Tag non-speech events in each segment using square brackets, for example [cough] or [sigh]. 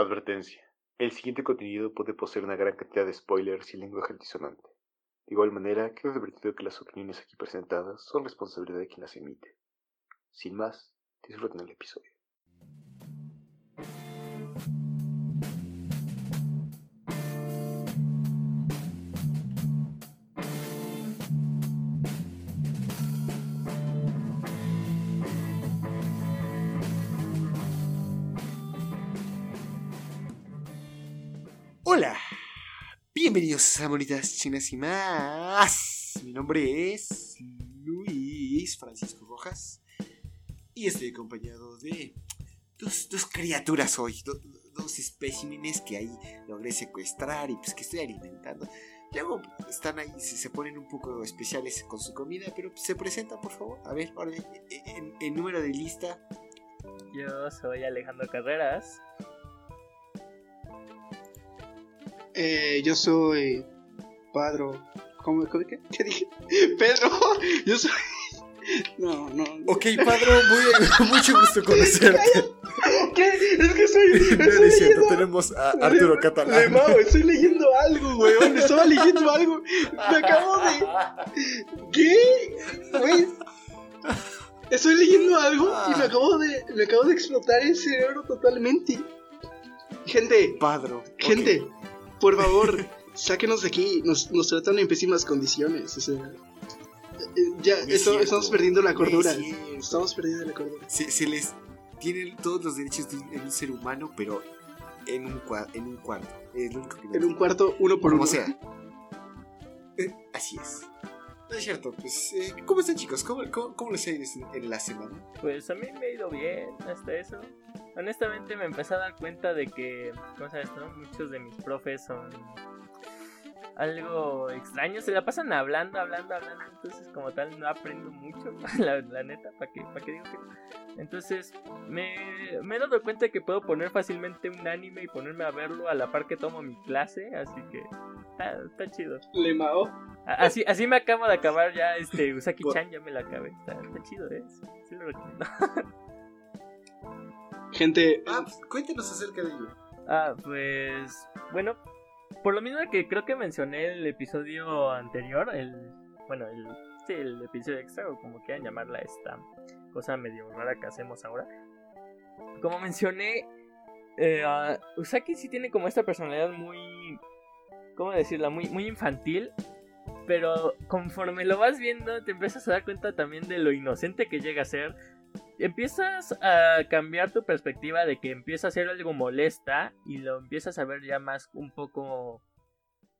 Advertencia. El siguiente contenido puede poseer una gran cantidad de spoilers y lenguaje altisonante. De igual manera, queda advertido que las opiniones aquí presentadas son responsabilidad de quien las emite. Sin más, disfruten el episodio. Bienvenidos a Bonitas Chinas y más. Mi nombre es Luis Francisco Rojas y estoy acompañado de dos, dos criaturas hoy, do- dos especímenes que ahí logré secuestrar y pues que estoy alimentando. Luego están ahí, se, se ponen un poco especiales con su comida, pero pues, se presentan por favor. A ver, en, en número de lista. Yo soy Alejandro Carreras. Eh, yo soy Padro. ¿Cómo, cómo qué? ¿Qué dije? [laughs] Pedro. Yo soy. [laughs] No, no. Ok, Padro, muy, [laughs] mucho gusto conocerte. ¿Qué? Es que soy. Estoy leyendo. tenemos a Arturo Le- Catalán. Mau, estoy leyendo algo, weón. Estaba leyendo algo. Me acabo de. ¿Qué? Güey. Estoy leyendo algo y me acabo de. Me acabo de explotar el cerebro totalmente. Gente, Padro. Gente, por favor, sáquenos de aquí. Nos, nos tratan en pésimas condiciones. O sea, eh, ya es esto- cierto. estamos perdiendo la es cordura. Estamos perdiendo la cordura. Se, se les tienen todos los derechos de un, en un ser humano, pero en un, en un cuarto. En un cuarto, uno por Como uno. sea. Eh, así es. No es cierto, pues, eh, ¿cómo están chicos? ¿Cómo, cómo, cómo les ha ido en la semana? Pues a mí me ha ido bien hasta eso. Honestamente me empecé a dar cuenta de que, ¿cómo sabes, no? Muchos de mis profes son algo extraños. Se la pasan hablando, hablando, hablando. Entonces como tal no aprendo mucho, [laughs] la, la neta, ¿para qué, pa' qué digo que? Entonces me, me he dado cuenta de que puedo poner fácilmente un anime y ponerme a verlo a la par que tomo mi clase. Así que está, está chido. Le Mao. Así, así me acabo de acabar ya este Usaki-chan, ya me la acabé. Está, está chido, ¿eh? Sí, sí lo recomiendo. [laughs] Gente, Ah, pues, cuéntenos acerca de ello. Ah, pues. Bueno, por lo mismo que creo que mencioné el episodio anterior, el. Bueno, el. Sí, el episodio extra, o como quieran llamarla, esta cosa medio rara que hacemos ahora. Como mencioné, eh, Usaki sí tiene como esta personalidad muy. ¿Cómo decirla? Muy, muy infantil. Pero conforme lo vas viendo, te empiezas a dar cuenta también de lo inocente que llega a ser. Empiezas a cambiar tu perspectiva de que empieza a ser algo molesta y lo empiezas a ver ya más un poco.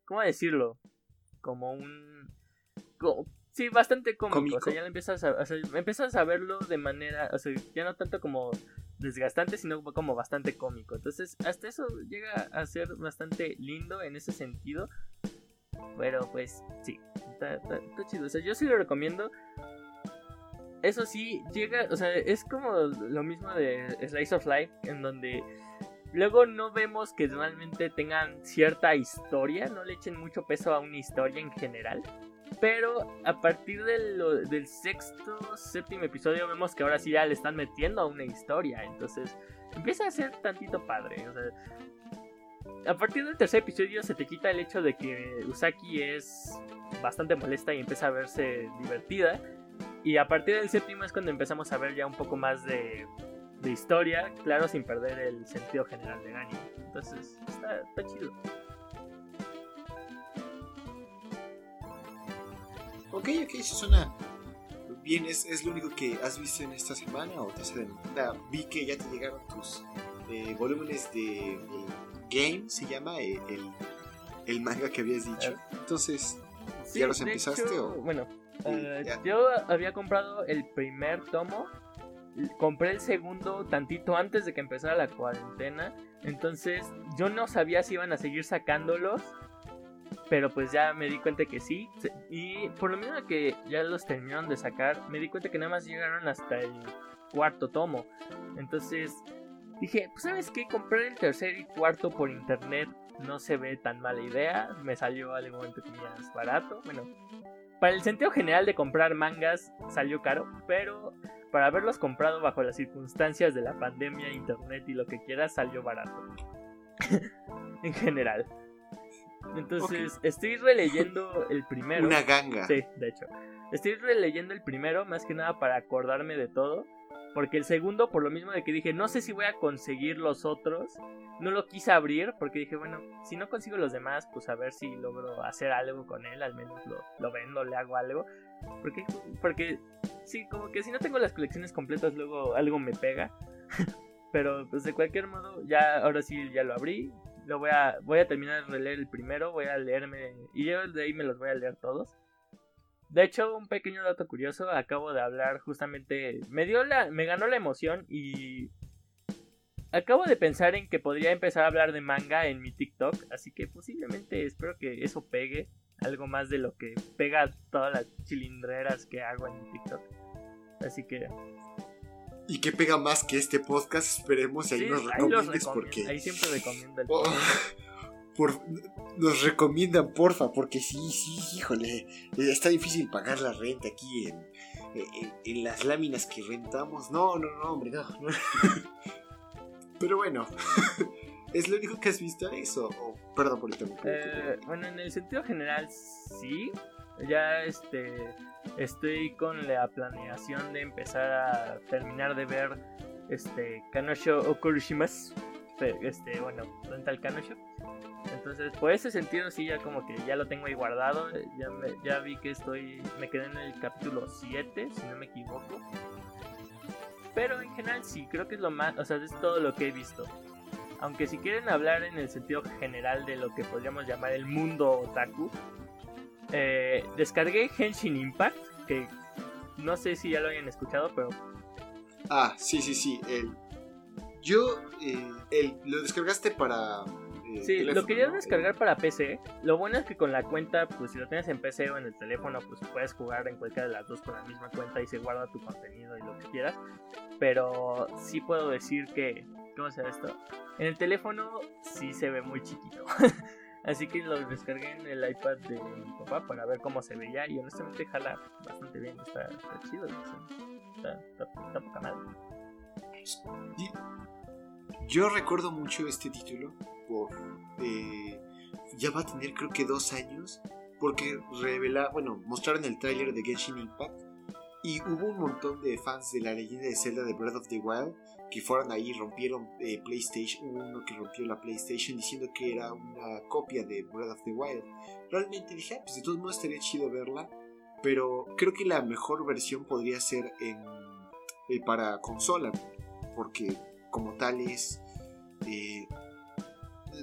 ¿Cómo decirlo? Como un. sí, bastante cómico. ¿Cómico? O sea, ya lo empiezas a, o sea, empiezas a verlo de manera. O sea, ya no tanto como desgastante, sino como bastante cómico. Entonces, hasta eso llega a ser bastante lindo en ese sentido. Pero pues, sí, está, chido. O sea, yo sí lo recomiendo. Eso sí, llega, o sea, es como lo mismo de Slice of Life, en donde luego no vemos que realmente tengan cierta historia, no le echen mucho peso a una historia en general. Pero a partir del sexto, séptimo episodio vemos que ahora sí ya le están metiendo a una historia. Entonces empieza a ser tantito padre. O sea, a partir del tercer episodio se te quita el hecho de que Usaki es bastante molesta y empieza a verse divertida. Y a partir del séptimo es cuando empezamos a ver ya un poco más de, historia, claro, sin perder el sentido general del anime. Entonces, está, chido. Ok, ok, eso suena bien. ¿Es, es lo único que has visto en esta semana o te has? Vi que ya te llegaron tus eh, volúmenes de Game, se llama eh, el, el manga que habías dicho. Entonces, Sí, ¿ya los empezaste hecho, o...? Bueno, Sí, ya. yo había comprado el primer tomo. Compré el segundo tantito antes de que empezara la cuarentena. Entonces yo no sabía si iban a seguir sacándolos. Pero pues ya me di cuenta que sí. Y por lo mismo que ya los terminaron de sacar, me di cuenta que nada más llegaron hasta el cuarto tomo. Entonces dije, pues sabes qué, comprar el tercer y cuarto por internet no se ve tan mala idea. Me salió algo entre comillas barato. Bueno, para el sentido general de comprar mangas salió caro, pero para haberlos comprado bajo las circunstancias de la pandemia, internet y lo que quieras salió barato. [laughs] en general. Entonces, estoy releyendo el primero. Una ganga. Sí, de hecho. Estoy releyendo el primero más que nada para acordarme de todo. Porque el segundo, por lo mismo de que dije, no sé si voy a conseguir los otros. No lo quise abrir porque dije, bueno, si no consigo los demás, pues a ver si logro hacer algo con él. Al menos lo, lo vendo, le hago algo. Porque, porque sí, como que si no tengo las colecciones completas, luego algo me pega. [laughs] Pero pues de cualquier modo, ya ahora sí ya lo abrí. Lo voy a, voy a terminar de leer el primero, voy a leerme. Y yo de ahí me los voy a leer todos. De hecho, un pequeño dato curioso, acabo de hablar justamente. Me dio la. me ganó la emoción y. Acabo de pensar en que podría empezar a hablar de manga en mi TikTok. Así que posiblemente espero que eso pegue. Algo más de lo que pega todas las chilindreras que hago en mi TikTok. Así que y que pega más que este podcast, esperemos y ahí nos recomiendes porque. Ahí siempre recomiendo el oh, por, Nos recomiendan, porfa, porque sí, sí, híjole. Está difícil pagar la renta aquí en, en, las láminas que rentamos. No, no, no, hombre, no. [laughs] Pero bueno. [laughs] ¿Es lo único que has visto eso? perdón por el eh, bueno, en el sentido general, sí. Ya este estoy con la planeación de empezar a terminar de ver este Kanosho Okurishimas. Este, bueno, Rental Kanosho. Entonces, por ese sentido sí ya como que ya lo tengo ahí guardado. Ya, ya vi que estoy me quedé en el capítulo 7, si no me equivoco. Pero en general sí, creo que es lo más, o sea, es todo lo que he visto. Aunque si quieren hablar en el sentido general de lo que podríamos llamar el mundo otaku, eh, descargué Henshin Impact, que no sé si ya lo hayan escuchado, pero... Ah, sí, sí, sí. El, yo, eh, el, lo descargaste para... Eh, sí, lo quería descargar para PC. Lo bueno es que con la cuenta, pues si lo tienes en PC o en el teléfono, pues puedes jugar en cualquiera de las dos con la misma cuenta y se guarda tu contenido y lo que quieras. Pero sí puedo decir que, ¿cómo se esto? En el teléfono sí se ve muy chiquito. [laughs] Así que lo descargué en el iPad de mi papá para ver cómo se veía y honestamente jala bastante bien, está, chido, está, está, poca madre. Yo recuerdo mucho este título por... Eh, ya va a tener creo que dos años porque revela, bueno, mostraron el tráiler de Genshin Impact y hubo un montón de fans de la leyenda de Zelda de Breath of the Wild que fueron ahí, rompieron eh, PlayStation, uno que rompió la PlayStation diciendo que era una copia de Breath of the Wild. Realmente dije, ah, pues de todos modos estaría chido verla, pero creo que la mejor versión podría ser en, eh, para consola, porque como tal es... Eh,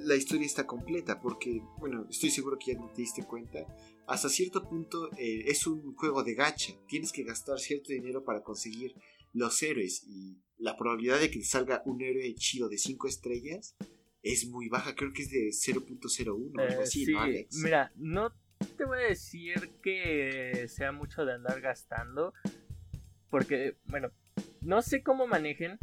la historia está completa, porque, bueno, estoy seguro que ya te diste cuenta, hasta cierto punto es un juego de gacha, tienes que gastar cierto dinero para conseguir los héroes y la probabilidad de que salga un héroe chido de 5 estrellas es muy baja, creo que es de 0.01 o algo así, ¿no, Alex? Mira, no te voy a decir que sea mucho de andar gastando, porque, bueno, no sé cómo manejen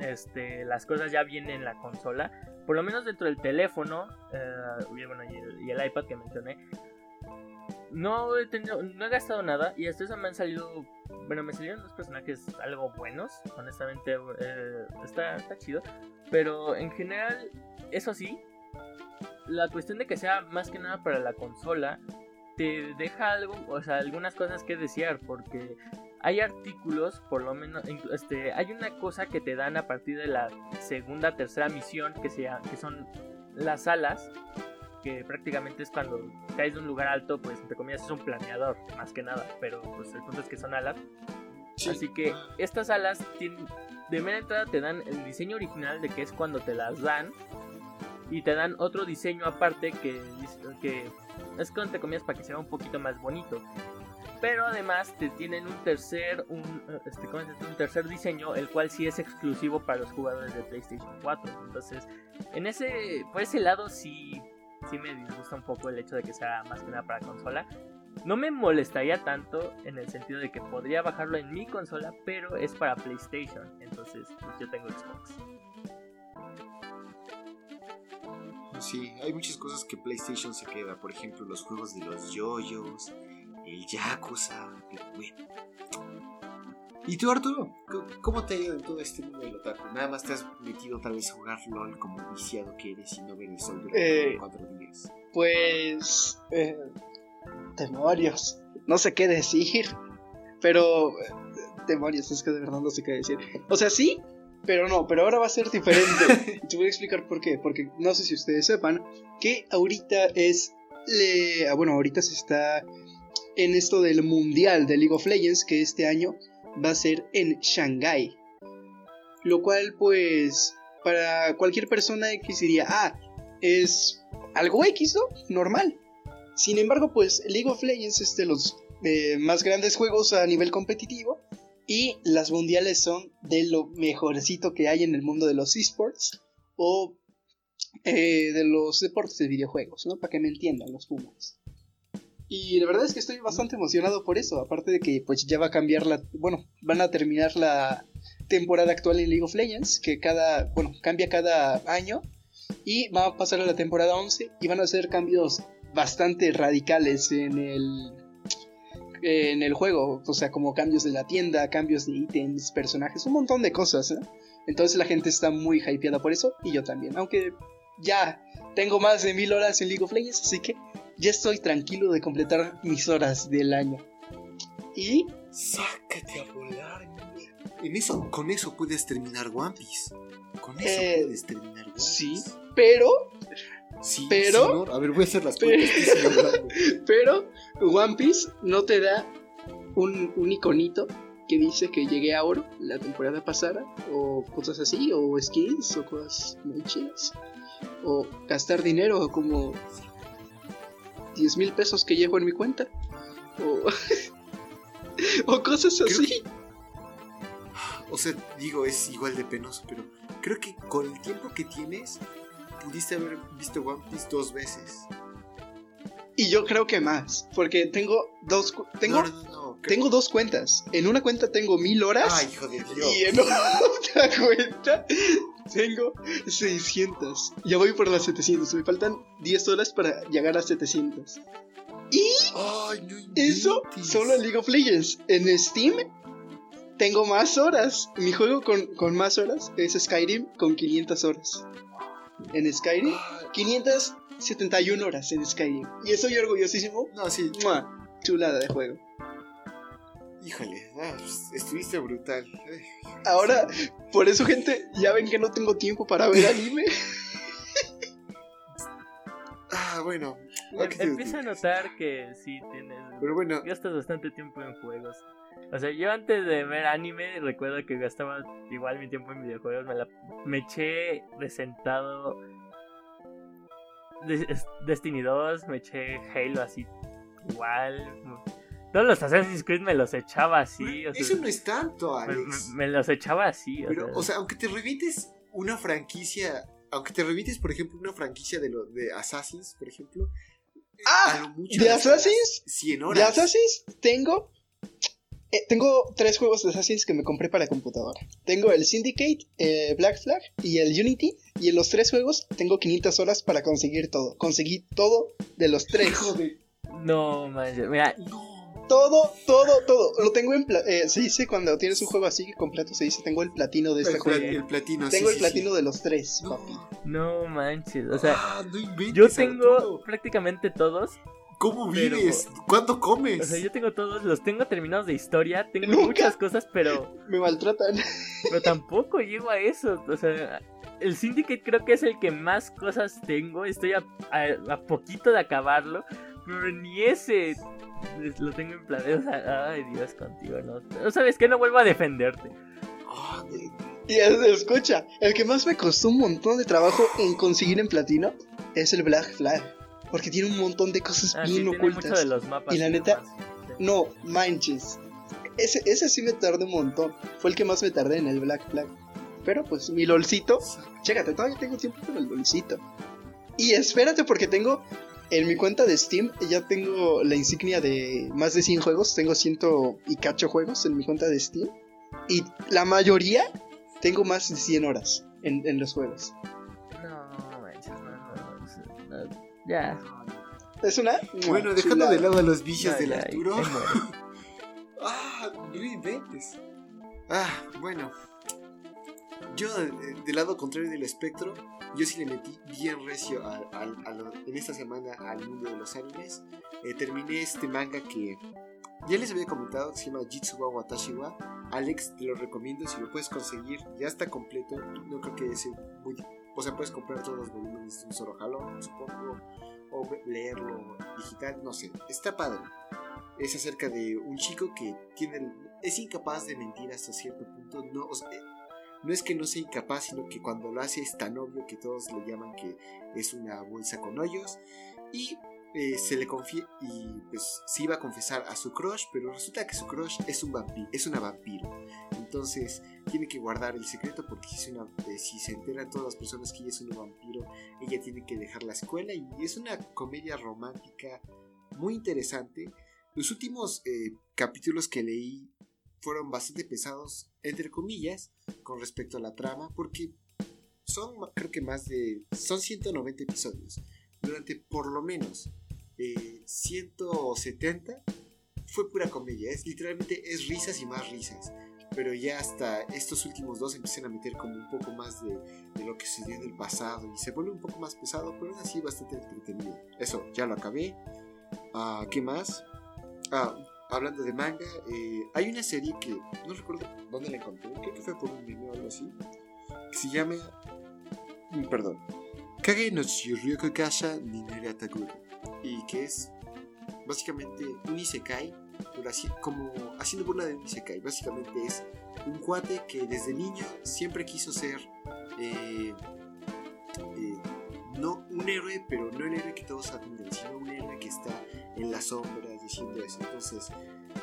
este, las cosas ya vienen en la consola, por lo menos dentro del teléfono eh, y, el, iPad que mencioné, no he, tenido, no he gastado nada y hasta eso me han salido bueno, me salieron dos personajes algo buenos, honestamente eh, está, está chido, pero en general, eso sí, la cuestión de que sea más que nada para la consola, te deja algo, o sea, algunas cosas que desear, porque hay artículos, por lo menos, este, hay una cosa que te dan a partir de la segunda, tercera misión, que, sea, que son las alas, que prácticamente es cuando caes de un lugar alto, pues entre comillas es un planeador, más que nada, pero pues el punto es que son alas. Así que estas alas tienen, de mera entrada te dan el diseño original de que es cuando te las dan y te dan otro diseño aparte que, que es con entre comillas para que sea un poquito más bonito. Pero además te tienen un tercer, un, este, un tercer diseño, el cual sí es exclusivo para los jugadores de PlayStation 4. Entonces, en ese, por ese lado sí sí me disgusta un poco el hecho de que sea más que nada para consola. No me molestaría tanto en el sentido de que podría bajarlo en mi consola, pero es para PlayStation, entonces pues, yo tengo Xbox. Sí, hay muchas cosas que PlayStation se queda, por ejemplo los juegos de los yoyos, el Yakuza, bueno. ¿Y tú, Arturo? ¿Cómo- ¿Cómo te ha ido en todo este mundo del otaku? Nada más te has metido tal vez a jugar LOL como viciado que eres y no ver el sol durante Eh. cuatro días. Pues. Eh, demonios. No sé qué decir. Pero. Demonios, es que de verdad no sé qué decir. O sea, sí, pero no. Pero ahora va a ser diferente. Y [laughs] Te voy a explicar por qué. Porque no sé si ustedes sepan que ahorita es. le- ah, bueno, ahorita se está en esto del mundial de League of Legends que este año va a ser en Shanghai. Lo cual, pues. Para cualquier persona X diría, ah, es algo X, ¿no? Normal. Sin embargo, pues League of Legends es de los eh, más grandes juegos a nivel competitivo y las mundiales son de lo mejorcito que hay en el mundo de los esports o eh, de los deportes de videojuegos, ¿no? Para que me entiendan los Pumas. Y la verdad es que estoy bastante emocionado por eso, aparte de que pues ya va a cambiar la... Bueno, van a terminar la temporada actual en League of Legends, que cada... Bueno, cambia cada año y va a pasar a la temporada 11 y van a hacer cambios bastante radicales en el en el juego, o sea, como cambios de la tienda, cambios de ítems, personajes, un montón de cosas, ¿eh? Entonces la gente está muy hypeada por eso y yo también, aunque ya tengo más de mil horas en League of Legends, así que ya estoy tranquilo de completar mis horas del año. Y Sácate a volar. En eso, con eso puedes terminar One Piece. Con eso Eh, puedes terminar One Piece. sí, pero Sí, pero- ¿no? A ver, voy a hacer las cuentas. [laughs] Pero One Piece no te da un, un iconito que dice que llegué a oro la temporada pasada, o cosas así, o skins, o cosas muy chidas. O gastar dinero como 10 mil pesos que llevo en mi cuenta. O, [laughs] o cosas así. O sea, digo, es igual de penoso, pero creo que con el tiempo que tienes, pudiste haber visto One Piece dos veces. Y yo creo que más, porque tengo dos, tengo, No, no, no, tengo dos cuentas. En una cuenta tengo mil horas. Ay, hijo de Dios. Y en [laughs] otra cuenta tengo 600. Ya voy por las 700. Me faltan 10 horas para llegar a 700. Ay, no Eso solo en League of Legends. En Steam tengo más horas. Mi juego con, con más horas es Skyrim con 500 horas. En Skyrim, Ay, 571 horas en Skyrim. Y estoy orgullosísimo. No, sí, ¡Mua! Chulada de juego. Híjole, ah, pues, estuviste brutal. Ahora, por eso, gente, ya ven que no tengo tiempo para ver anime. [laughs] Ah, bueno. Em- ¿a qué te Empiezo a notar que sí tienes. Pero bueno, Gastas bastante tiempo en juegos. O sea, yo antes de ver anime recuerdo que gastaba igual mi tiempo en videojuegos. Me, la, me eché de sentado Des- es- Destiny 2, me eché Halo así igual. Todos los Assassin's Creed me los echaba así. O sea, eso no es tanto, Alex. me- me los echaba así. O Pero, sea, o sea, aunque te revientes una franquicia, aunque te revientes, por ejemplo, una franquicia de, lo, de Assassins, por ejemplo, ¡Ah! a lo mucho ¿De Assassins? 100 De horas. Assassin's tengo. eh, tengo tres juegos de Assassin's que me compré para computadora. Tengo el Syndicate, eh, Black Flag y el Unity. Y en los tres juegos tengo 500 horas para conseguir todo. Conseguí todo de los tres. Hijo de... No, manches. Mira, No. Todo, todo, todo. Lo tengo en. pla- eh, se dice cuando tienes un juego así completo, se dice: Tengo el platino de este El, juego. el platino, Tengo sí, el sí, platino sí. de los tres, No. papi. no manches. O sea, Ah, no inventes, yo tengo Arturo. prácticamente todos. ¿Cómo pero- vives? ¿Cuándo comes? O sea, yo tengo todos, los tengo terminados de historia. Tengo Nunca. muchas cosas, pero. [laughs] Me maltratan. Pero tampoco llego a eso. O sea, el Syndicate creo que es el que más cosas tengo. Estoy a, a- a poquito de acabarlo. Ni ese es- lo tengo en plan. O sea, ay Dios contigo, ¿no? ¿Sabes qué? No vuelvo a defenderte. Y es- escucha, el que más me costó un montón de trabajo en conseguir en platino es el Black Flag. Porque tiene un montón de cosas Ah, bien ocultas. de los mapas. Y la neta. No, manches. Ese, ese sí me tardé un montón. Fue el que más me tardé en el Black Flag. Pero pues mi LOLcito, chécate, todavía tengo tiempo para el LOLcito. Y espérate porque tengo en mi cuenta de Steam, ya tengo la insignia de más de 100 juegos. Tengo ciento y cacho juegos en mi cuenta de Steam. Y la mayoría tengo más de 100 horas en, en los juegos. No, no manches, no, no, no, no, Ya. Es una... Bueno, dejando chulada. de lado a los vicios ya, del ya, Arturo. [laughs] Ah, no inventes. Ah, bueno. Yo, de- del lado contrario del espectro, yo sí le metí bien recio al- al- a lo- en esta semana al mundo de los animes. Eh, terminé este manga que ya les había comentado, que se llama Jitsuwa Watashi wa. Alex, te lo recomiendo si lo puedes conseguir. Ya está completo. No creo que sea muy. O sea, puedes comprar todos los volúmenes de un solo jalón, supongo. O leerlo digital, no sé. Está padre. Es acerca de un chico que tiene. es incapaz de mentir hasta cierto punto. No, o sea, eh, no es que no sea incapaz, sino que cuando lo hace es tan obvio que todos le llaman que es una bolsa con hoyos. Y eh, se le confía y pues se iba a confesar a su crush, pero resulta que su crush es un vampiro, es una vampiro. Entonces tiene que guardar el secreto porque si, una- eh, se enteran todas las personas que ella es un vampiro, ella tiene que dejar la escuela y es una comedia romántica muy interesante. Los últimos eh, capítulos que leí fueron bastante pesados, entre comillas, con respecto a la trama, porque son creo que más de... son 190 episodios. Durante por lo menos eh, 170 fue pura comedia. Es literalmente es risas y más risas. Pero ya hasta estos últimos dos empiezan a meter como un poco más de, de lo que sucedió en el pasado y se vuelve un poco más pesado, pero aún así bastante entretenido. Eso, ya lo acabé. Ah, ¿Qué más? Ah, hablando de manga, eh, hay una serie que no recuerdo dónde la encontré, creo que fue por un meme o algo así, que se llama. mm, Perdón. Kage no Shiryoku Kasha Ninere Ataguru. Y que es básicamente un Isekai, pero así, como haciendo burla de un Isekai. Básicamente es un cuate que desde niño siempre quiso ser. eh, no un héroe, pero no el héroe que todos admiran, sino un héroe que está en las sombras diciendo eso. Entonces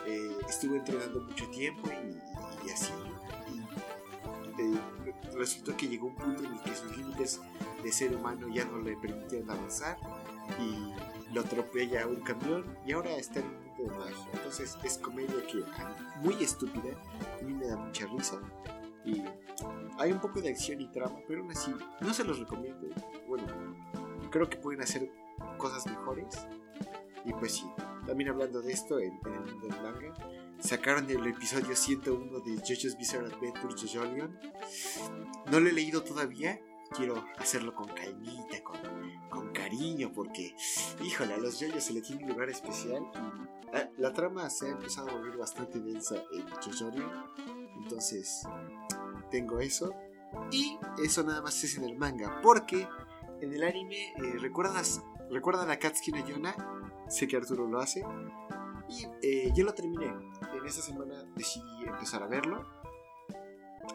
eh, estuvo entrenando mucho tiempo y, así. Y, resultó que llegó un punto en el que sus límites de ser humano ya no le permitían avanzar y lo atropella un camión y ahora está en un mundo de magia. Entonces es comedia que muy estúpida, a mí me da mucha risa y hay un poco de acción y trama, pero aún así no se los recomiendo. Bueno, creo que pueden hacer cosas mejores y pues sí, también hablando de esto en, en el mundo del manga, sacaron el episodio 101 de JoJo's Bizarre Adventure JoJolion. No lo he leído todavía, quiero hacerlo con calmita, con, con cariño, porque, híjole, a los JoJo's se le tiene un lugar especial y la, la trama se ha empezado a volver bastante densa en JoJolion. Entonces, tengo eso. Y eso nada más es en el manga, porque en el anime, eh, ¿recuerdas, ¿recuerdan a Katsuki no Yona? Sé que Arturo lo hace. Y eh, yo lo terminé. En esta semana decidí empezar a verlo.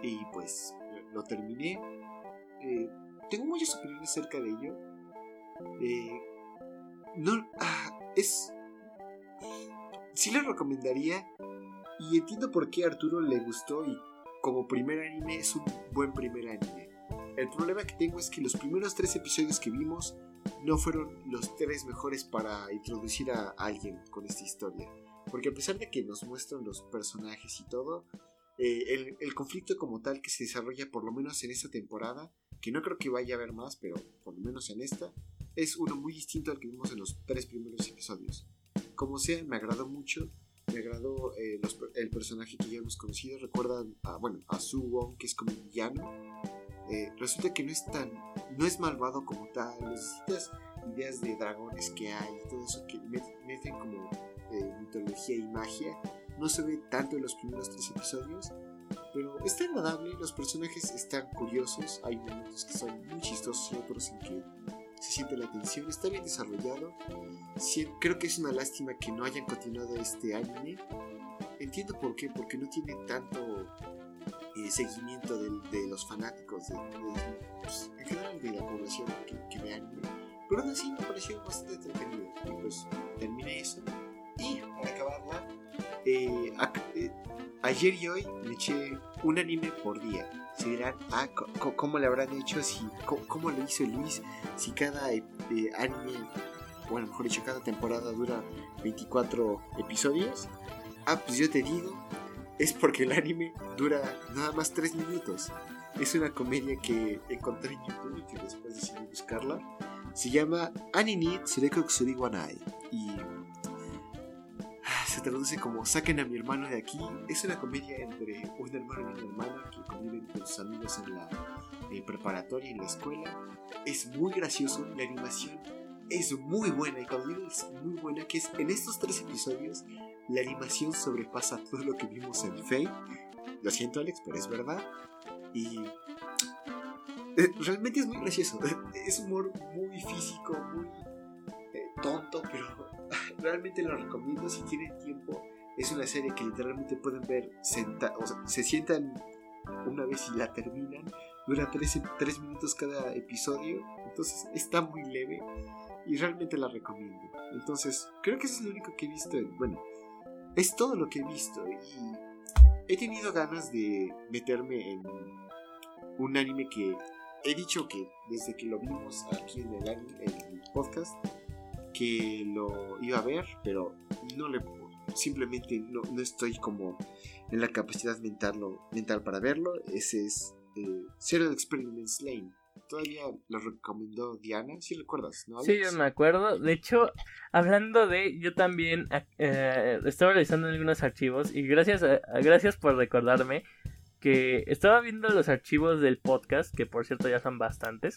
Y pues lo terminé. Eh, tengo muchas opiniones acerca de ello. Eh, no, ah, es. Sí lo recomendaría. Y entiendo por qué Arturo le gustó. Y como primer anime es un buen primer anime. El problema que tengo es que los primeros tres episodios que vimos no fueron los tres mejores para introducir a alguien con esta historia. Porque a pesar de que nos muestran los personajes y todo, eh, el, el conflicto como tal que se desarrolla por lo menos en esta temporada, que no creo que vaya a haber más, pero por lo menos en esta, es uno muy distinto al que vimos en los tres primeros episodios. Como sea, me agradó mucho. Me agradó eh, los el personaje que ya hemos conocido. Recuerdan a, bueno, a Su Wong, que es como un villano. Eh, resulta que no es tan. no es malvado como tal. Necesitas ideas de dragones que hay todo eso que met- meten como eh, mitología y magia. No se ve tanto en los primeros tres episodios. Pero está agradable, los personajes están curiosos, hay momentos que son muy chistosos y otros en que se siente la tensión, está bien desarrollado. Creo que es una lástima que no hayan continuado este anime. Entiendo por qué, porque no tiene tanto eh, seguimiento de, los fanáticos, de, de- pues, de la población que, que ve anime. Pero aún así me pareció bastante entretenido. Pues terminé eso. Y para acabarla, eh, eh, ayer y hoy me eché un anime por día. Se dirán, ah, ¿cómo le habrán hecho? Si, ¿Cómo le hizo Luis? Si cada eh, eh, anime, bueno, mejor dicho, cada temporada dura 24 episodios. Ah, pues yo te digo, es porque el anime dura nada más 3 minutos. Es una comedia que encontré en YouTube y que después decidí buscarla. Se llama Anini Tsureko Kusuri. Y se traduce como Saquen a mi hermano de aquí. Es una comedia entre un hermano y una hermana que conviven con sus amigos en la preparatoria y en la escuela. Es muy gracioso, la animación es muy buena. Y cuando digo es muy buena, que es en estos tres episodios, la animación sobrepasa todo lo que vimos en Fate. Lo siento, Alex, pero es verdad. Y eh, realmente es muy gracioso. Es humor muy físico, muy eh, tonto, pero realmente lo recomiendo si tienen tiempo. Es una serie que literalmente pueden ver, senta o sea, se sientan una vez y la terminan. Dura 3, minutos cada episodio, entonces está muy leve y realmente la recomiendo. Entonces, creo que eso es lo único que he visto. bueno, es todo lo que he visto y he tenido ganas de meterme en un anime que he dicho que desde que lo vimos aquí en el, anime, en el podcast, que lo iba a ver, pero no le simplemente no, no estoy como en la capacidad mental, mental para verlo. Ese es eh, Serial Experiments Lane. Todavía lo recomendó Diana, si recuerdas, ¿no? Sí, yo me acuerdo. De hecho, hablando de, yo también eh, estaba revisando algunos archivos y gracias, gracias por recordarme que estaba viendo los archivos del podcast, que por cierto ya son bastantes,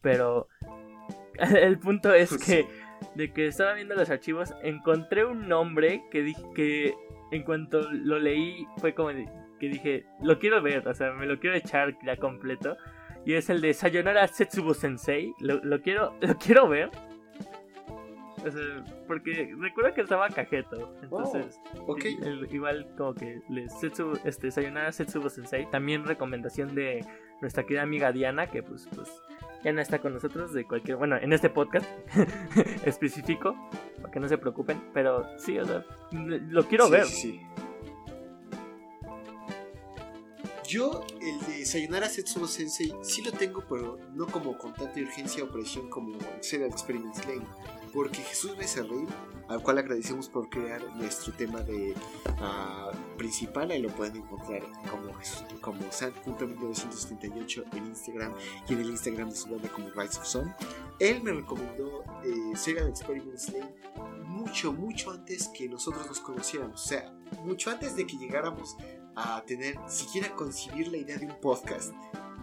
pero [laughs] el punto es [laughs] que de que estaba viendo los archivos encontré un nombre que dije que en cuanto lo leí fue como que dije, lo quiero ver, o sea, me lo quiero echar ya completo y es el de Sayonara Setsubo Sensei, lo, lo quiero [laughs] lo quiero ver porque recuerdo que estaba cajeto. Entonces, oh, igual como que le Setsu, este, Sayonara Setsubo Sensei. También recomendación de nuestra querida amiga Diana, que pues, pues ya no está con nosotros de cualquier. Bueno, en este podcast [laughs] específico, para que no se preocupen. Pero sí, o sea, lo quiero ver. Sí, Yo, el de Sayonara Setsubo Sensei, sí lo tengo, pero no como con tanta urgencia o presión como Serial Experiments Lane porque Jesús Becerril, al cual agradecemos por crear nuestro tema de uh, principal, ahí lo pueden encontrar como, como sant.1978 en Instagram y en el Instagram de su banda como Rise of Sun. Él me recomendó eh, Sega Experiments Lane mucho, mucho antes que nosotros nos conociéramos, o sea, mucho antes de que llegáramos a tener, siquiera concebir la idea de un podcast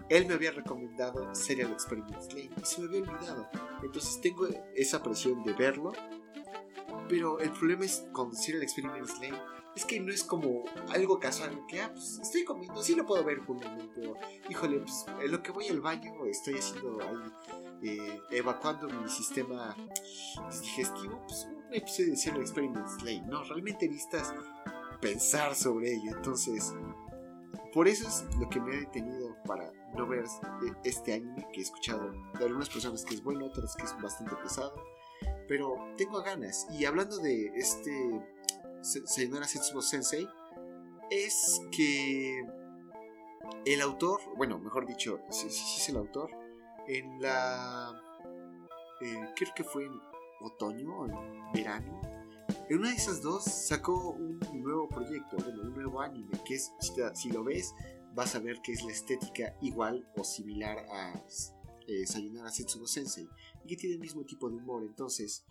él me había recomendado Serial Experiments Lane y se me había olvidado. Entonces tengo esa presión de verlo. Pero el problema es con Serial Experiments Lane es que no es como algo casual, que ah, pues estoy comiendo, sí lo puedo ver por un momento. Híjole, pues en lo que voy al baño estoy haciendo ahí, eh, evacuando mi sistema digestivo, pues un episodio de Serial Experiments Lane. No, realmente necesitas pensar sobre ello. Entonces, por eso es lo que me ha detenido para no ver este anime que he escuchado de algunas personas que es bueno, otras que es bastante pesado. Pero tengo ganas. Y hablando de este Sayonara Setsubo Sensei, es que el autor, bueno, mejor dicho, sí, sí, es el autor, en la. Eh, creo que fue en otoño o en verano. En una de esas dos sacó un nuevo proyecto, bueno, un nuevo anime, que es, si lo ves, vas a ver que es la estética igual o similar a eh, Sayonara Setsubo Sensei y que tiene el mismo tipo de humor. Entonces,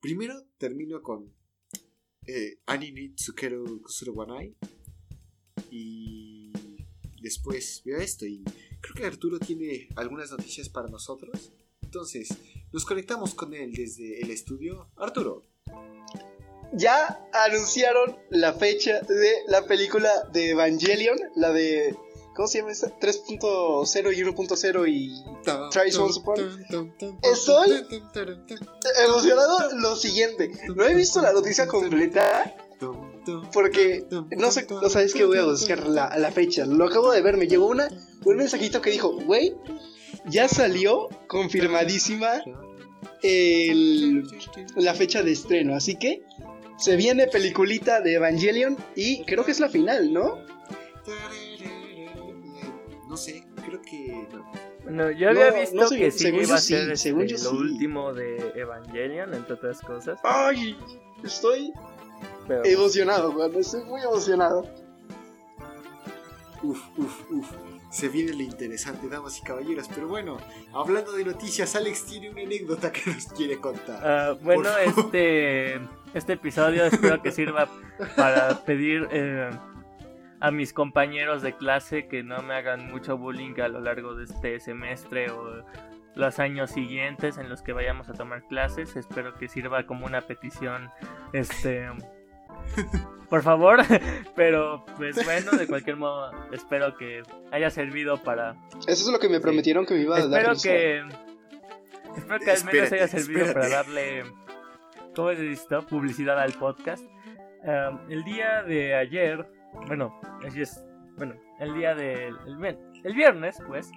primero termino con eh, Anime Tsukeru Kusuro Wanai y después veo esto y creo que Arturo tiene algunas noticias para nosotros. Entonces, nos conectamos con él desde el estudio. Arturo, ya anunciaron la fecha de la película de Evangelion, la de. ¿Cómo se llama esta? 3.0 y 1.0 y Try Support. Estoy emocionado lo siguiente. No he visto la noticia completa. Porque no sé, no sabes que voy a buscar la, la, fecha. Lo acabo de ver, me llegó una, un mensajito que dijo, güey, ya salió confirmadísima la fecha de estreno. Así que se viene peliculita de Evangelion y creo que es la final, ¿no? No sé, creo que no. Bueno, yo había visto que sí iba a ser este, lo último de Evangelion, entre otras cosas. ¡Ay! Estoy emocionado, man. Estoy muy emocionado. Uf, uf, uf se viene lo interesante, damas y caballeros. Pero bueno, hablando de noticias, Alex tiene una anécdota que nos quiere contar. Ah, bueno, este. Este episodio espero que sirva para pedir eh, a mis compañeros de clase que no me hagan mucho bullying a lo largo de este semestre o los años siguientes en los que vayamos a tomar clases. Espero que sirva como una petición, este, por favor. [laughs] Pero, pues bueno, de cualquier modo, espero que haya servido para. Eso es lo que me prometieron que me iba a dar. Espero que, espero que al menos Espérate, haya servido para darle, ¿cómo se esto? Publicidad al podcast. Um, el día de ayer, bueno, así es, bueno, el día del el, vi- el viernes, pues.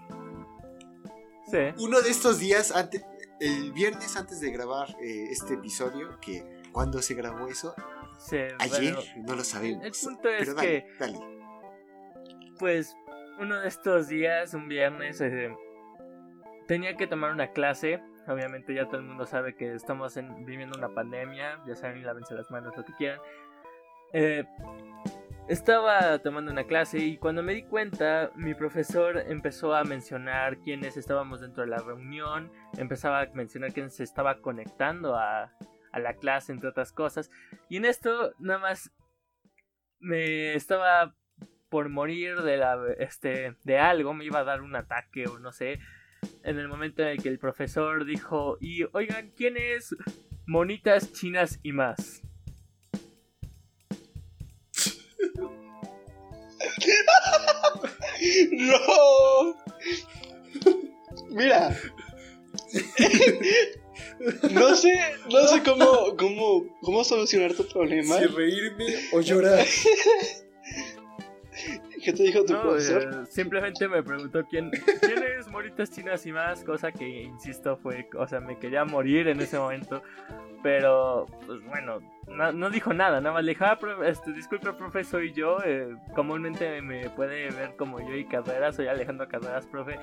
Sí. Uno de estos días, antes, el viernes antes de grabar eh, este episodio, que cuando se grabó eso, sí, ayer, bueno, no lo sabemos. el punto es Pero dale, que- dale. pues uno de estos días, un viernes, eh, tenía que tomar una clase. Obviamente ya todo el mundo sabe que estamos en- viviendo una pandemia, ya saben, lávense las manos, lo que quieran. Eh, estaba tomando una clase y cuando me di cuenta, mi profesor empezó a mencionar quiénes estábamos dentro de la reunión, empezaba a mencionar quién se estaba conectando a, a la clase, entre otras cosas. Y en esto, nada más me estaba por morir de la este de algo, me iba a dar un ataque o no sé. En el momento en el que el profesor dijo, "Y oigan, ¿quién es monitas chinas y más?" [laughs] ¡No! Mira. No sé, no sé cómo, cómo, cómo solucionar tu problema. Si reírme o llorar. [laughs] ¿Qué te dijo tu No, profesor? eh, simplemente me preguntó quién, quién es monitas chinas y más, cosa que insisto fue, o sea, me quería morir en ese momento, pero pues bueno, no, no dijo nada, nada más le ah, pro- este, disculpe profe, soy yo, eh, comúnmente me puede ver como yo y Carreras, soy Alejandro Carreras, profe,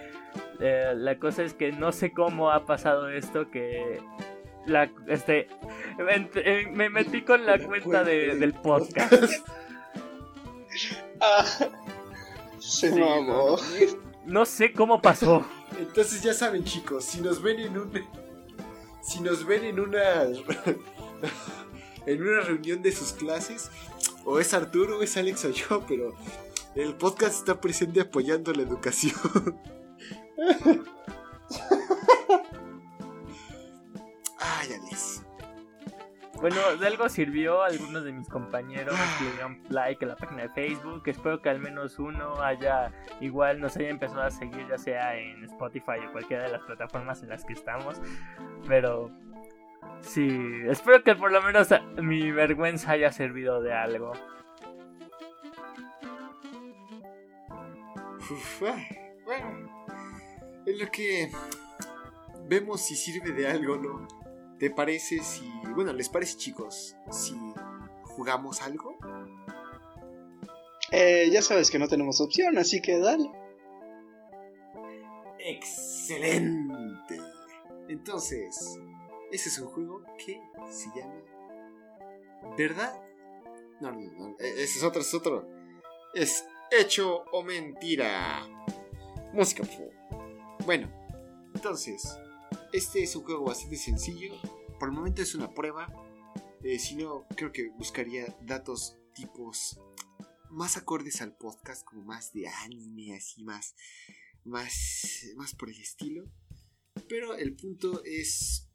Eh, la cosa es que no sé cómo ha pasado esto que la este me metí con la cuenta de- del podcast. [laughs] Ah, se Sí, mamó. No sé cómo pasó. Entonces ya saben chicos, si nos ven en un... Si nos ven en una... En una reunión de sus clases, o es Arturo, o es Alex o yo, pero el podcast está presente apoyando la educación. Bueno, de algo sirvió algunos de mis compañeros le dieron like a la página de Facebook. Espero que al menos uno haya igual nos haya empezado a seguir, ya sea en Spotify o cualquiera de las plataformas en las que estamos. Pero sí, espero que por lo menos mi vergüenza haya servido de algo. Uf, bueno, es lo que vemos si sirve de algo, ¿no? ¿Te parece si... Bueno, ¿les parece chicos si jugamos algo? Eh, ya sabes que no tenemos opción, así que dale. Excelente. Entonces, ese es un juego que se llama... ¿Verdad? No, no, no. e- Ese es otro, es otro. Es hecho o mentira. Música, por favor. Bueno, entonces, este es un juego bastante sencillo. Por el momento es una prueba. Eh, si no, creo que buscaría datos tipos más acordes al podcast, como más de anime, así más, más, más por el estilo. Pero el punto es,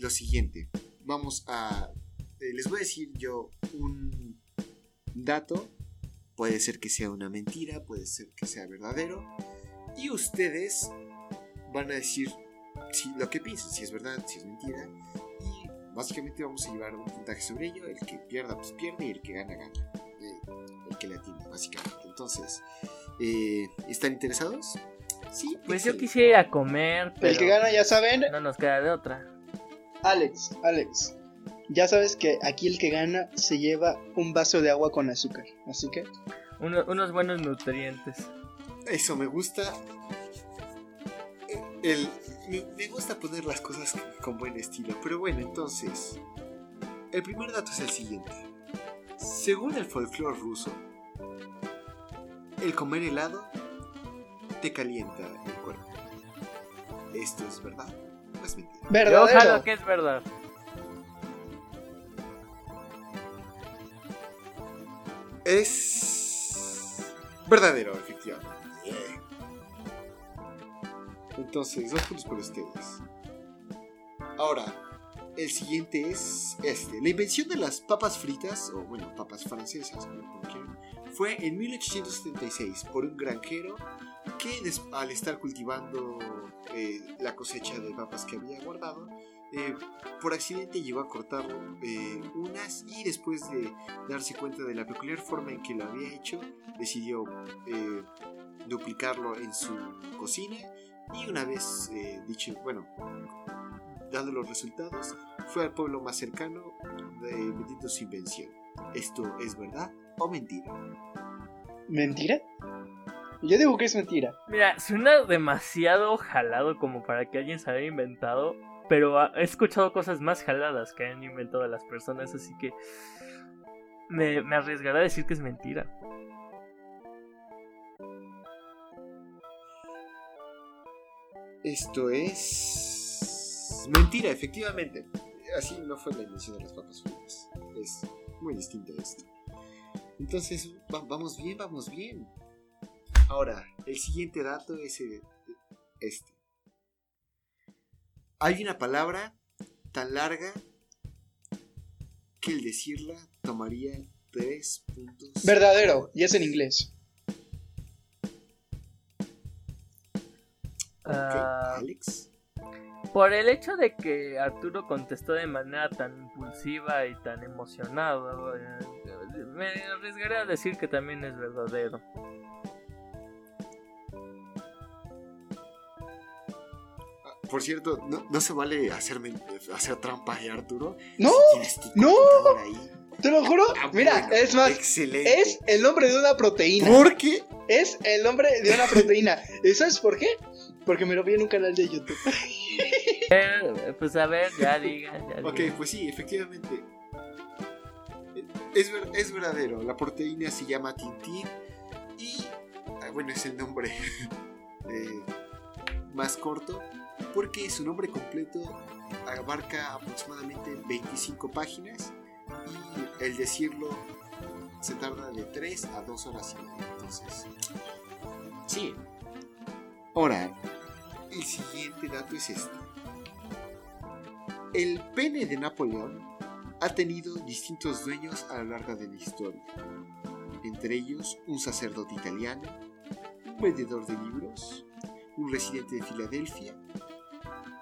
lo siguiente. Vamos a, eh, les voy a decir yo un dato. Puede ser que sea una mentira, puede ser que sea verdadero. Y ustedes van a decir si, lo que piensan, si es verdad, si es mentira. Y básicamente vamos a llevar un puntaje sobre ello. El que pierda, pues pierde. Y el que gana, gana. Eh, el que le atiende, básicamente. Entonces, eh, ¿están interesados? Sí, Pues yo quisiera ir a comer, pero El que gana, ya saben, no nos queda de otra. Alex, Alex. Ya sabes que aquí el que gana se lleva un vaso de agua con azúcar. Así que, Uno- unos buenos nutrientes. Eso me gusta. El, me, gusta poner las cosas con buen estilo, pero bueno, entonces, el primer dato es el siguiente. Según el folclore ruso, el comer helado te calienta el cuerpo. ¿Esto es verdad? Pues mentira. Verdadero. Que es verdad. Es verdadero, efectivamente. Entonces, dos puntos por ustedes. Ahora, el siguiente es este. La invención de las papas fritas, o bueno, papas francesas, como quieran, fue en 1876 por un granjero que al estar cultivando eh, la cosecha de papas que había guardado, eh, por accidente llegó a cortar eh, unas y después de darse cuenta de la peculiar forma en que lo había hecho, decidió duplicarlo en su cocina y una vez dicho, bueno, dando los resultados, fue al pueblo más cercano vendiendo su invención. ¿Esto es verdad o mentira? ¿Mentira? Yo digo que es mentira. Mira, suena demasiado jalado como para que alguien se haya inventado, pero he escuchado cosas más jaladas que han inventado las personas, así que me, me arriesgaré a decir que es mentira. Esto es mentira, efectivamente. Así no fue la invención de las papas fritas. Es muy distinto esto. Entonces, vamos bien, vamos bien. Ahora, el siguiente dato es este. Hay una palabra tan larga que el decirla tomaría tres puntos. Verdadero, y es en inglés. Ah, Alex. Por el hecho de que Arturo contestó de manera tan impulsiva y tan emocionado, eh, me arriesgaré a decir que también es verdadero. Por cierto, no, se vale hacerme, hacer trampa, ¿eh, Arturo? No, no. Te lo juro. Ah, Mira, es más, excelente. es el nombre de una proteína. ¿Por qué? Es el nombre de una proteína. ¿Y sabes por qué? Porque me lo vi en un canal de YouTube. Eh, pues a ver, ya diga. ok, pues sí, efectivamente. Es, es verdadero. La proteína se llama Tintin y. Ah, bueno, es el nombre [laughs] eh, más corto porque su nombre completo abarca aproximadamente 25 páginas y el decirlo se tarda de 3 a 2 horas y media. Entonces, sí. Ahora, el siguiente dato es este. El pene de Napoleón ha tenido distintos dueños a lo largo de la historia. Entre ellos, un sacerdote italiano, un vendedor de libros, un residente de Filadelfia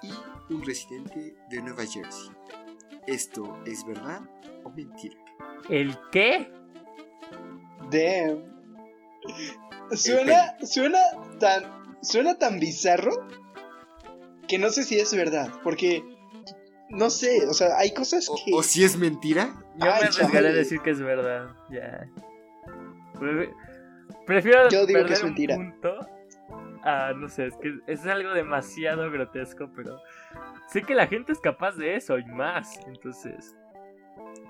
y un residente de Nueva Jersey. ¿Esto es verdad o mentira? ¿El qué? Damn. Suena, suena tan, suena tan bizarro que no sé si es verdad, porque no sé, o sea, hay cosas que. ¿O, si es mentira? Yo me arriesgaré a decir que es verdad, ya. Prefiero Yo digo que es mentira. punto Ah, no sé, es que es algo demasiado grotesco, pero sé que la gente es capaz de eso y más, entonces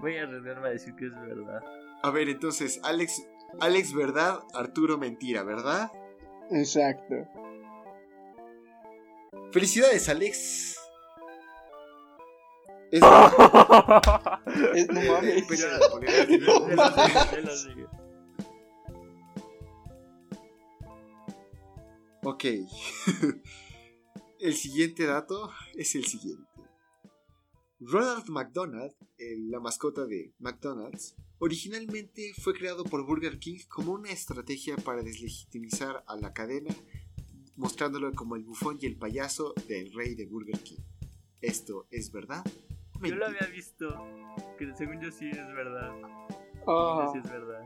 voy a arriesgarme a decir que es verdad. A ver, entonces, Alex, Alex verdad, Arturo mentira, ¿verdad? Exacto. Felicidades, Alex. Es... [laughs] es no mames. Ok. el siguiente dato es el siguiente. Ronald McDonald, la mascota de McDonald's, originalmente fue creado por Burger King como una estrategia para deslegitimizar a la cadena, mostrándolo como el bufón y el payaso del rey de Burger King. ¿Esto es verdad? Yo lo había visto, que según yo sí es verdad. Oh. Sí es verdad.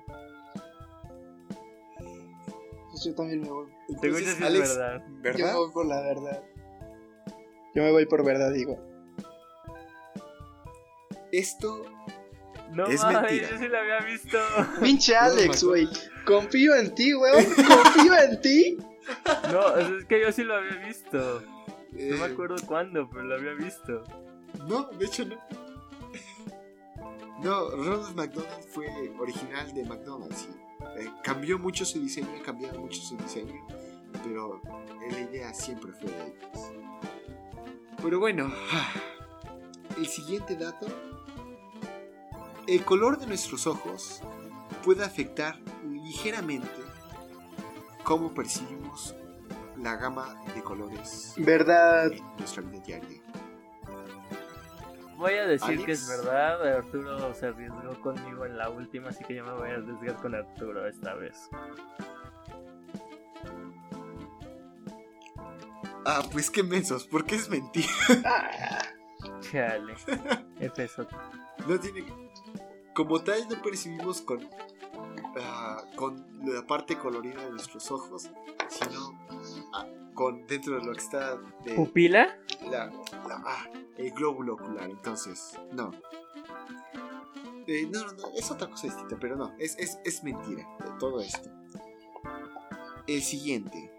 Pues yo también me voy. Según yo sí es verdad. ¿verdad? Yo me voy por la verdad. Yo me voy por verdad, digo. Esto no es mames, mentira. yo sí lo había visto. [laughs] Pinche Alex, güey. Confío en ti, weón. Confío en ti. No, es que yo sí lo había visto. No me Eh, acuerdo cuándo, pero lo había visto. No, de hecho no. No, Ronald McDonald fue original de McDonald's. Eh, cambió mucho su diseño, ha cambiado mucho su diseño, pero la idea siempre fue de ellos. Pero bueno, el siguiente dato. El color de nuestros ojos puede afectar ligeramente cómo percibimos la gama de colores ¿Verdad? en nuestra vida diaria. Voy a decir Alex. que es verdad. Arturo se arriesgó conmigo en la última, así que yo me voy a arriesgar con Arturo esta vez. Ah, pues qué mensos, porque es mentira. [laughs] Chale. Empezó. [laughs] No tiene. Como tal, no percibimos con. ah, con la parte colorida de nuestros ojos, sino ah, con dentro de lo que está de ¿Pupila? la, la- ah, el glóbulo ocular. Entonces, no. Eh, no, no, no, es otra cosa distinta, pero no, es, es, es mentira de todo esto. El siguiente.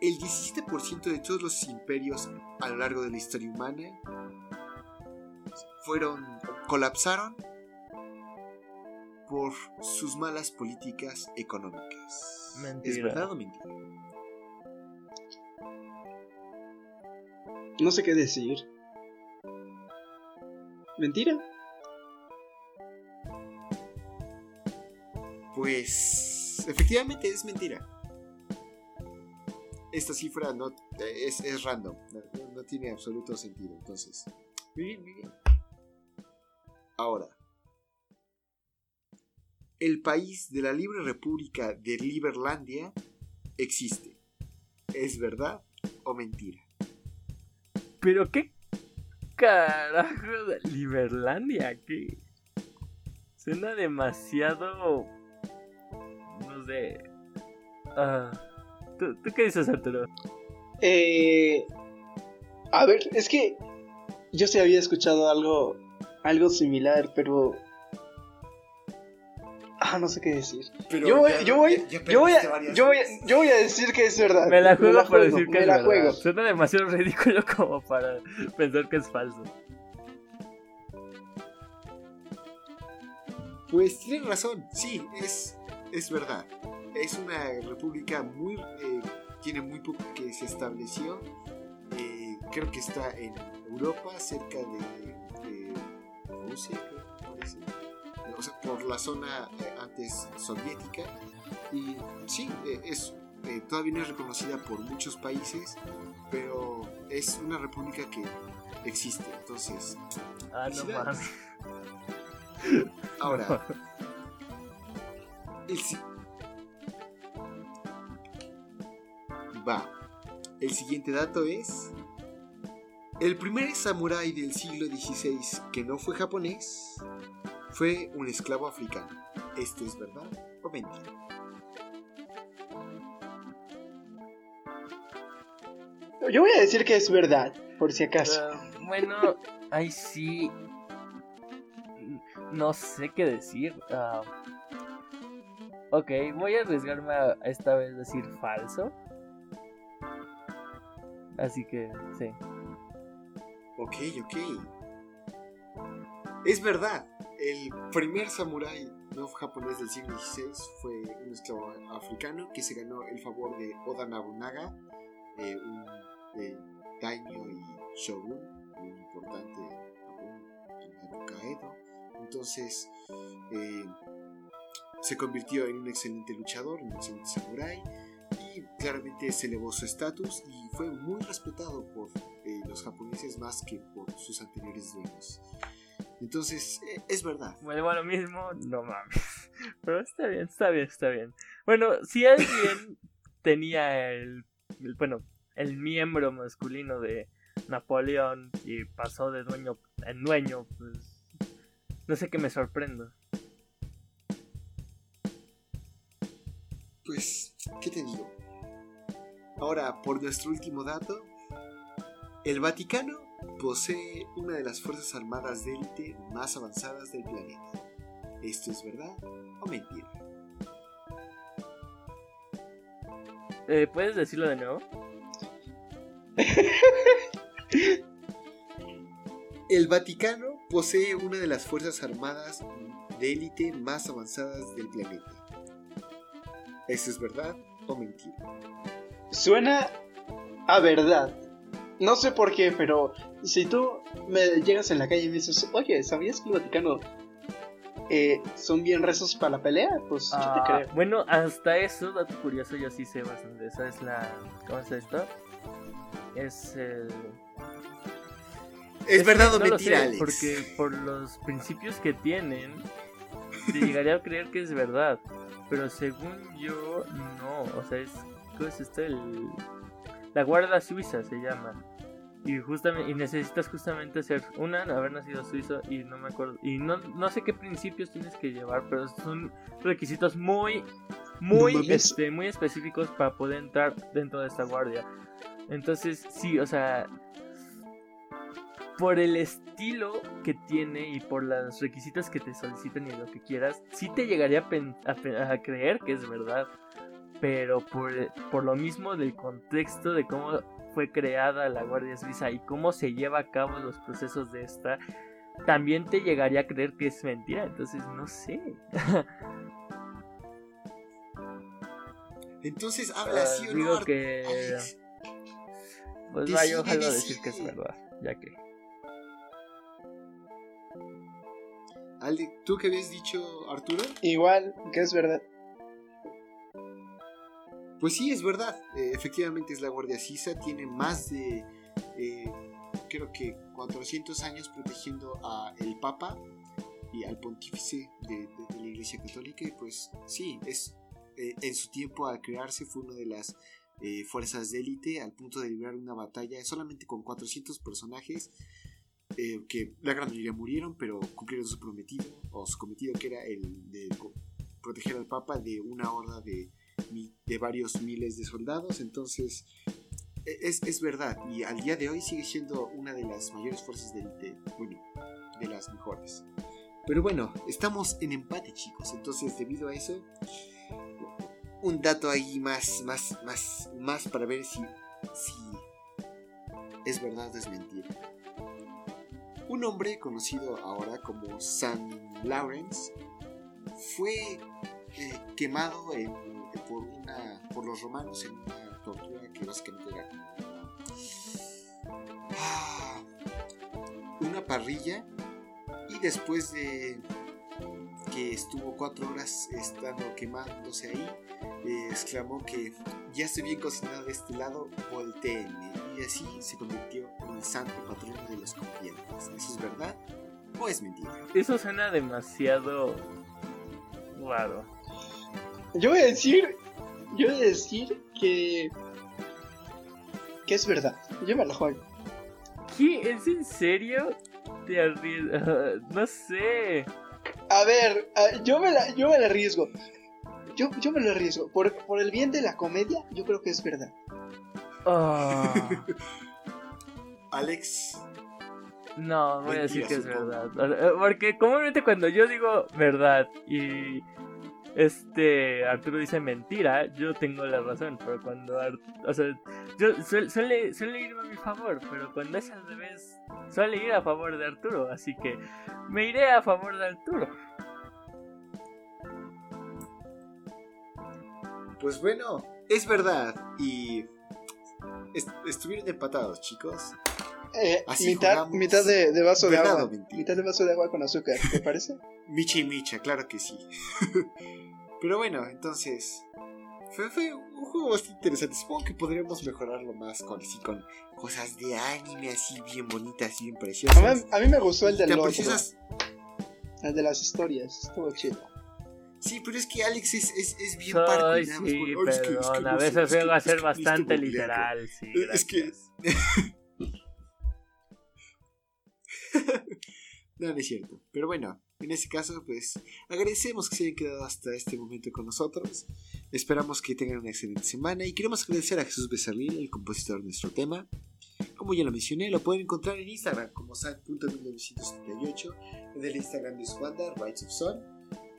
El 17% de todos los imperios a lo largo de la historia humana fueron colapsaron por sus malas políticas económicas. ¿Es verdad o mentira? no sé qué decir. ¿Mentira? Pues efectivamente es mentira. Esta cifra no es, es random, no, no- no tiene absoluto sentido. Entonces, muy bien, muy bien. Ahora, el país de la Libre República de Liberlandia existe. ¿Es verdad o mentira? ¿Pero qué carajo de Liberlandia? ¿Qué? Suena demasiado. No sé. Ah, ¿tú, tú qué dices, Arturo? Eh, a ver, es que yo sí había escuchado algo, algo similar, pero... Ah, no sé qué decir. Pero Yo voy, ya- yo, voy, ya- ya yo, voy a, yo, voy a, veces. yo voy a decir que es verdad. Me la juego por juego, decir que me es la verdad. juego. Suena demasiado [laughs] ridículo como para pensar que es falso. Pues tienes razón, sí, es, es verdad. Es una república muy... eh, tiene muy poco que se estableció. eh, creo que está en Europa, cerca de, O sea, por la zona eh, antes soviética. Y sí, eh, es, eh, todavía no es reconocida por muchos países, pero es una república que existe. Entonces, Ah, no Felicidades. mames. Ahora, el si- Va. El siguiente dato es. El primer samurái del siglo XVI que no fue japonés fue un esclavo africano. ¿Esto es verdad o mentira? Yo voy a decir que es verdad, por si acaso. Ah, bueno, ahí sí. No sé qué decir. Ah, ok, voy a arriesgarme a esta vez decir falso. Así que, sí. Ok, ok. Es verdad. El primer samurái no japonés del siglo XVI fue un esclavo africano que se ganó el favor de Oda Nobunaga, eh, un eh, daimyo y shogun muy importante. Entonces eh, se convirtió en un excelente luchador, un excelente samurái y claramente se elevó su estatus y fue muy respetado por los japoneses más que por sus anteriores dueños. Entonces, eh, es verdad. Vuelvo a lo mismo, no mames. [laughs] Pero está bien, está bien, está bien. Bueno, si alguien [laughs] tenía el, el- bueno, el miembro masculino de Napoleón y pasó de dueño en dueño, pues no sé qué me sorprendo. Pues, ¿qué te digo? Ahora, por nuestro último dato, el Vaticano posee una de las fuerzas armadas de élite más avanzadas del planeta. ¿Esto es verdad o mentira? Eh, ¿Puedes decirlo de nuevo? El Vaticano posee una de las fuerzas armadas de élite más avanzadas del planeta. ¿Esto es verdad o mentira? Suena a verdad. No sé por qué, pero si tú me llegas en la calle y me dices, oye, ¿sabías que el Vaticano eh, son bien rezos para la pelea, pues yo te Ah, creo. bueno, hasta eso, dato curioso, yo sí sé bastante. Esa es la. ¿Cómo es esto? Es el. ¿Es verdad o no lo mentira, sé, Alex? Porque por los principios que tienen, te llegaría a creer que es verdad. Pero según yo, no. O sea, es. ¿Cómo es esto? El, la Guardia Suiza se llama. Y justamente y necesitas justamente ser una, haber nacido suizo y no me acuerdo y no, no sé qué principios tienes que llevar, pero son requisitos muy muy No este, muy específicos para poder entrar dentro de esta guardia. Entonces, sí, o sea, por el estilo que tiene y por los requisitos que te solicitan y lo que quieras, sí te llegaría a creer que es verdad. Pero por, por lo mismo del contexto de cómo fue creada la Guardia Suiza y cómo se lleva a cabo los procesos de esta, también te llegaría a creer que es mentira. Entonces, no sé. Entonces, habla Ah, sí o digo no, que- Alex. Pues Decide, vaya, ojalá decir que es decide. verdad, ya que. Ale, ¿tú qué habías dicho, Arturo? Igual, que es verdad. Pues sí, es verdad. Eh, efectivamente es la Guardia Sisa. Tiene más de, eh, creo que 400 años protegiendo a el Papa y al pontífice de, la Iglesia Católica. Y pues sí, es eh, en su tiempo al crearse fue una de las fuerzas de élite al punto de librar una batalla solamente con 400 personajes. que la gran mayoría murieron, pero cumplieron su prometido, o su cometido que era el de proteger al Papa de una horda de, de varios miles de soldados. Entonces, e- es, es verdad. Y al día de hoy sigue siendo una de las mayores fuerzas de. Bueno, de las mejores. Pero bueno, estamos en empate, chicos. Entonces, debido a eso, un dato ahí más, más, más, más para ver si, si es verdad o es mentira. Un hombre conocido ahora como San Lawrence fue eh, quemado en- por, una, por los romanos en una tortura que básicamente era ah, una parrilla y después de que estuvo cuatro horas estando quemándose ahí eh, exclamó que ya estoy bien cocinado de este lado, volteenme y así se convirtió en el santo patrono de los combatientes. ¿Eso es verdad o es mentira? Eso suena demasiado raro. Yo voy a decir. Yo voy a decir que. Que es verdad. Yo me la juego. ¿Qué? ¿Es en serio? Te arries- [laughs] No sé. A ver, yo me la, yo me la arriesgo. Yo, yo me lo arriesgo. Por, por el bien de la comedia, yo creo que es verdad. Ah, [laughs] Alex, no, voy a decir que es verdad. Porque comúnmente cuando yo digo verdad y este Arturo dice mentira, yo tengo la razón. Pero cuando Ar- o sea, yo suel- suele, suele irme a mi favor, pero cuando es al revés, suele ir a favor de Arturo. Así que me iré a favor de Arturo. pues bueno, es verdad y est- estuvieron empatados, chicos. Eh, Así mitad mitad de, de vaso de ¿Verdad agua. mentira? Mitad de vaso de agua con azúcar, ¿te parece? [laughs] Micha y Micha, claro que sí. [laughs] Pero bueno, entonces. Fue, fue un juego bastante interesante. Supongo que podríamos mejorarlo más con, así, con cosas de anime así bien bonitas y bien A preciosas. mí, a mí me gustó el del Tan otro, preciosas. el de las historias. Estuvo chido. Sí, pero es que Alex es, es, es bien Soy, parco sí, por- "Ay, es que- es que perdón. a veces necesito bastante googlearlo". literal, sí. Es que-. [laughs] [laughs] No, no es cierto. Pero bueno, en ese caso, pues agradecemos que se hayan quedado hasta este momento con nosotros. Esperamos que tengan una excelente semana y queremos agradecer a Jesús Becerril, el compositor de nuestro tema. Como ya lo mencioné, lo pueden encontrar en Instagram como san.1978, en el Instagram de su banda, Rights of Sun.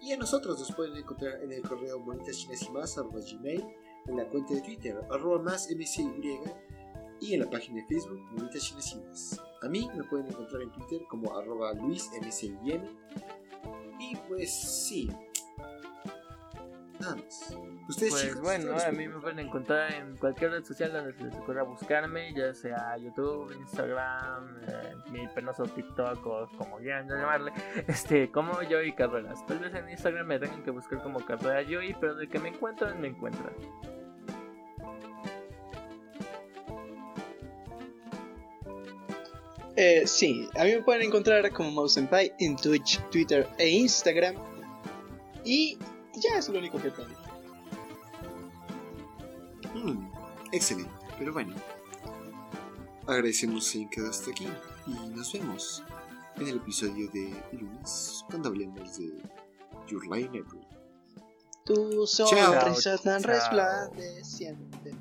Y a nosotros nos pueden encontrar en el correo monitaschinesimas.gmail, en la cuenta de Twitter, arroba más y en la página de Facebook, Monitas Chinesinas. A mí me pueden encontrar en Twitter como arroba. Y pues sí. Nada más. Ustedes, Pues chicos. bueno, a mí me pueden encontrar en cualquier red social donde se les ocurra buscarme, ya sea YouTube, Instagram, eh, mi penoso TikTok o como quieran llamarle, [laughs] este, como Joey Carreras. Tal vez en Instagram me tengan que buscar como Carrera Joey, pero de que me encuentran, me encuentran. Eh, sí, a mí me pueden encontrar como Mouse Senpai en Twitch, Twitter e Instagram. Y ya es lo único que tengo. Mm, excelente, pero bueno. Agradecemos en quedado hasta aquí y nos vemos en el episodio de lunes cuando hablemos de Your Line April. Tu Chao. sonrisa tan resplandeciente.